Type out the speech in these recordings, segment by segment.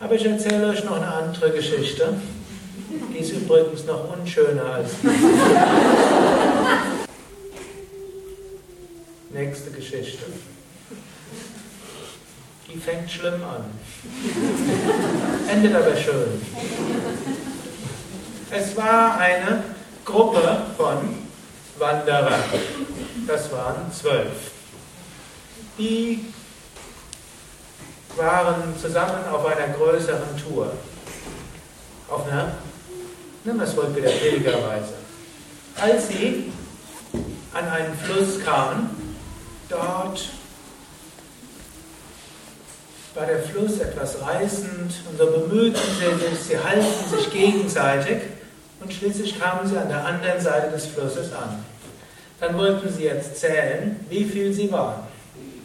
Aber ich erzähle euch noch eine andere Geschichte. Die ist übrigens noch unschöner als die. Nächste Geschichte. Die fängt schlimm an. Endet aber schön. Es war eine Gruppe von Wanderern. Das waren zwölf. Die waren zusammen auf einer größeren Tour. Auf einer, das Wort wieder, Pilgerreise. Als sie an einen Fluss kamen, dort war der Fluss etwas reißend und so bemühten sie sich, sie halten sich gegenseitig und schließlich kamen sie an der anderen Seite des Flusses an. Dann wollten sie jetzt zählen, wie viel sie waren.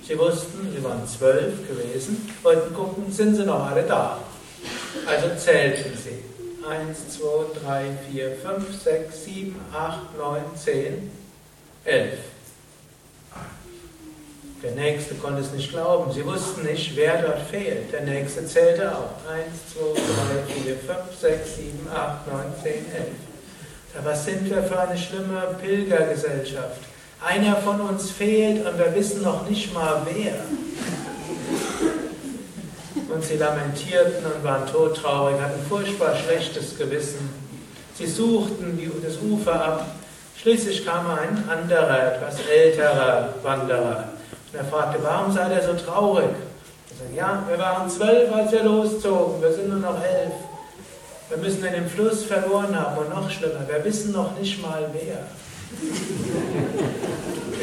Sie wussten, sie waren zwölf gewesen, wollten gucken, sind sie noch alle da. Also zählten sie. Eins, zwei, drei, vier, fünf, sechs, sieben, acht, neun, zehn, elf. Der Nächste konnte es nicht glauben. Sie wussten nicht, wer dort fehlt. Der Nächste zählte auch. Eins, zwei, drei, vier, fünf, sechs, sieben, acht, neun, zehn, elf. Was sind wir für eine schlimme Pilgergesellschaft? Einer von uns fehlt und wir wissen noch nicht mal wer. Und sie lamentierten und waren todtraurig, hatten furchtbar schlechtes Gewissen. Sie suchten das Ufer ab. Schließlich kam ein anderer, etwas älterer Wanderer und er fragte, warum seid ihr so traurig? Er sagte, ja, wir waren zwölf, als wir loszogen, wir sind nur noch elf. Wir müssen in den Fluss verloren haben und noch schlimmer, wir wissen noch nicht mal wer.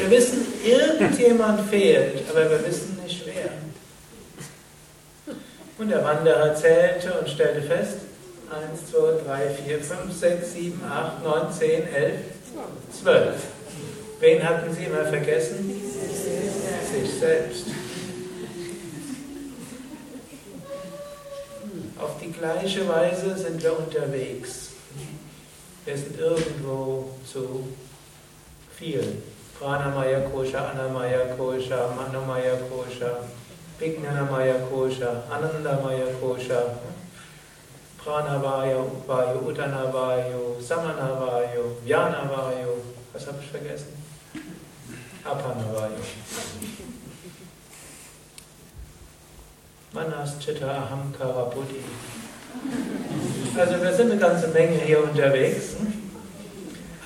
Wir wissen, irgendjemand fehlt, aber wir wissen nicht wer. Und der Wanderer zählte und stellte fest, 1, 2, 3, 4, 5, 6, 7, 8, 9, 10, 11, 12. Wen hatten sie immer vergessen? sich selbst. Auf die gleiche Weise sind wir unterwegs. Wir sind irgendwo zu viel. Pranamaya Kosha, Anamaya Kosha, Manomaya Kosha, Vignanamaya Kosha, Anandamaya Kosha, Pranavayu, Vayu, Utanavayu, Samanavayu, Vyanavayu. Was habe ich vergessen? Apanavayu. Manas Chitta Ahamkara Buddhi. Also wir sind eine ganze Menge hier unterwegs.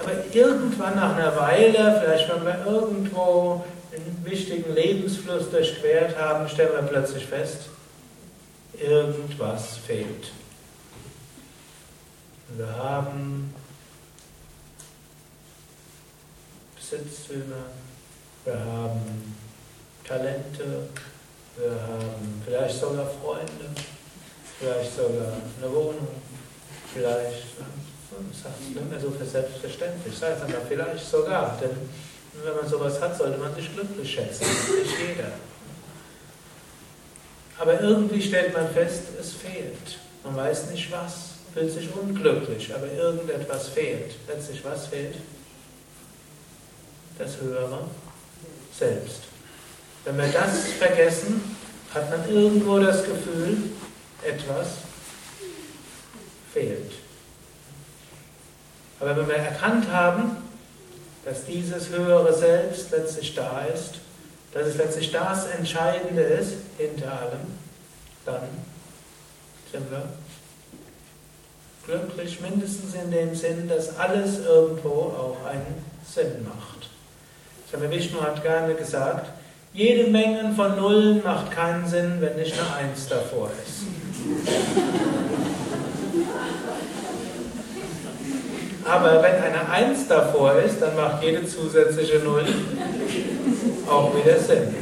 Aber irgendwann nach einer Weile, vielleicht wenn wir irgendwo einen wichtigen Lebensfluss durchquert haben, stellen wir plötzlich fest, irgendwas fehlt. Wir haben Besitztümer, wir haben Talente, wir haben vielleicht sogar Freunde, vielleicht sogar eine Wohnung, vielleicht, das heißt nicht mehr so für selbstverständlich, das heißt aber vielleicht sogar, denn wenn man sowas hat, sollte man sich glücklich schätzen, nicht jeder. Aber irgendwie stellt man fest, es fehlt. Man weiß nicht was, fühlt sich unglücklich, aber irgendetwas fehlt. Letztlich was fehlt? Das Höhere selbst. Wenn wir das vergessen, hat man irgendwo das Gefühl, etwas fehlt. Aber wenn wir erkannt haben, dass dieses höhere Selbst letztlich da ist, dass es letztlich das Entscheidende ist hinter allem, dann sind wir glücklich, mindestens in dem Sinn, dass alles irgendwo auch einen Sinn macht. Swami Vishnu hat gerne gesagt, jede Menge von Nullen macht keinen Sinn, wenn nicht eine Eins davor ist. Aber wenn eine Eins davor ist, dann macht jede zusätzliche Null auch wieder Sinn.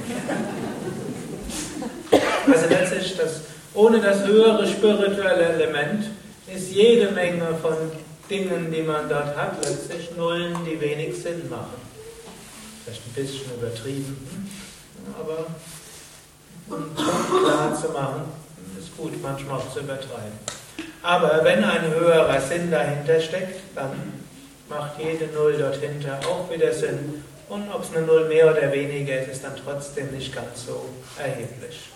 Also letztlich, das, ohne das höhere spirituelle Element ist jede Menge von Dingen, die man dort hat, letztlich Nullen, die wenig Sinn machen vielleicht ein bisschen übertrieben, aber um klar zu machen, ist gut, manchmal auch zu übertreiben. Aber wenn ein höherer Sinn dahinter steckt, dann macht jede Null dort hinter auch wieder Sinn. Und ob es eine Null mehr oder weniger ist, ist dann trotzdem nicht ganz so erheblich.